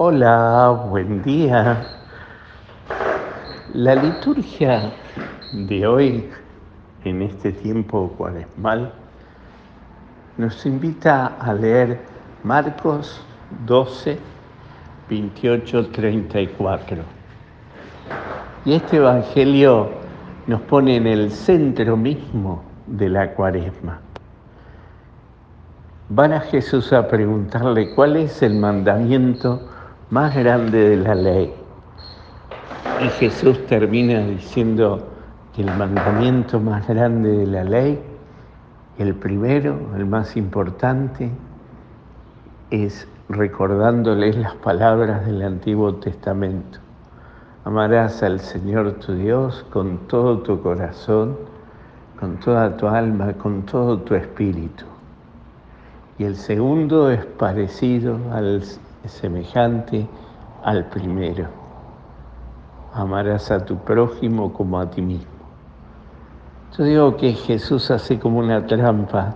Hola, buen día. La liturgia de hoy, en este tiempo cuaresmal, nos invita a leer Marcos 12, 28, 34. Y este Evangelio nos pone en el centro mismo de la cuaresma. Van a Jesús a preguntarle cuál es el mandamiento más grande de la ley. Y Jesús termina diciendo que el mandamiento más grande de la ley, el primero, el más importante, es recordándoles las palabras del Antiguo Testamento. Amarás al Señor tu Dios con todo tu corazón, con toda tu alma, con todo tu espíritu. Y el segundo es parecido al semejante al primero. Amarás a tu prójimo como a ti mismo. Yo digo que Jesús hace como una trampa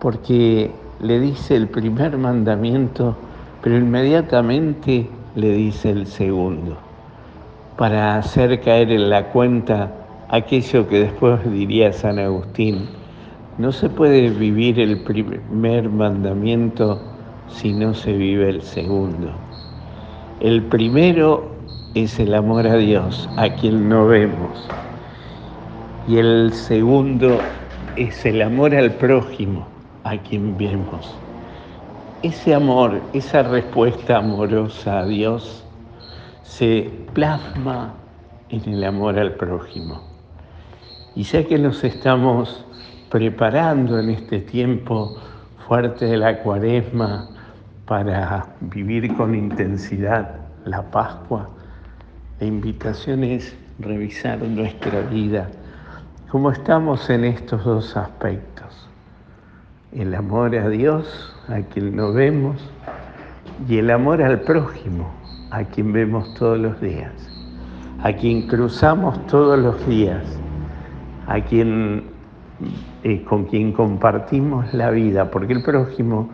porque le dice el primer mandamiento, pero inmediatamente le dice el segundo, para hacer caer en la cuenta aquello que después diría San Agustín. No se puede vivir el primer mandamiento si no se vive el segundo. El primero es el amor a Dios, a quien no vemos. Y el segundo es el amor al prójimo, a quien vemos. Ese amor, esa respuesta amorosa a Dios se plasma en el amor al prójimo. Y ya que nos estamos preparando en este tiempo fuerte de la cuaresma para vivir con intensidad la Pascua, la invitación es revisar nuestra vida, cómo estamos en estos dos aspectos, el amor a Dios, a quien no vemos, y el amor al prójimo, a quien vemos todos los días, a quien cruzamos todos los días, a quien, eh, con quien compartimos la vida, porque el prójimo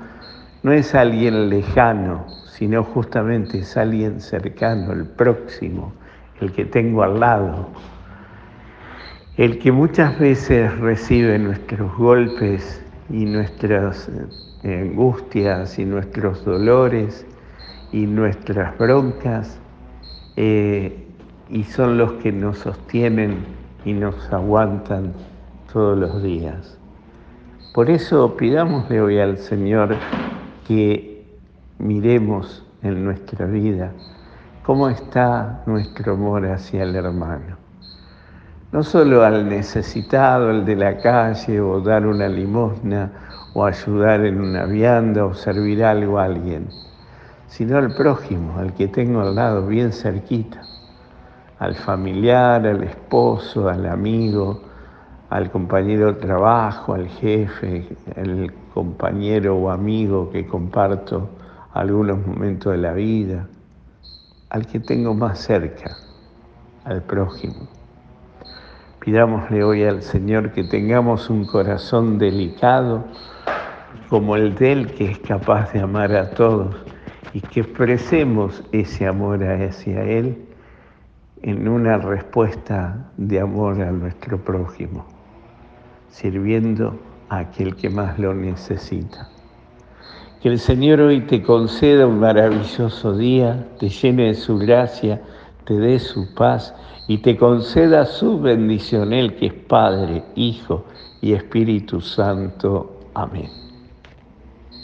no es alguien lejano, sino justamente es alguien cercano, el próximo, el que tengo al lado, el que muchas veces recibe nuestros golpes y nuestras eh, angustias y nuestros dolores y nuestras broncas, eh, y son los que nos sostienen y nos aguantan todos los días. Por eso pidámosle hoy al Señor que miremos en nuestra vida cómo está nuestro amor hacia el hermano. No solo al necesitado, el de la calle, o dar una limosna, o ayudar en una vianda, o servir algo a alguien, sino al prójimo, al que tengo al lado, bien cerquita, al familiar, al esposo, al amigo, al compañero de trabajo, al jefe, al compañero o amigo que comparto algunos momentos de la vida, al que tengo más cerca, al prójimo. Pidámosle hoy al Señor que tengamos un corazón delicado como el de Él que es capaz de amar a todos y que expresemos ese amor hacia Él en una respuesta de amor a nuestro prójimo sirviendo a aquel que más lo necesita. Que el Señor hoy te conceda un maravilloso día, te llene de su gracia, te dé su paz y te conceda su bendición, Él que es Padre, Hijo y Espíritu Santo. Amén.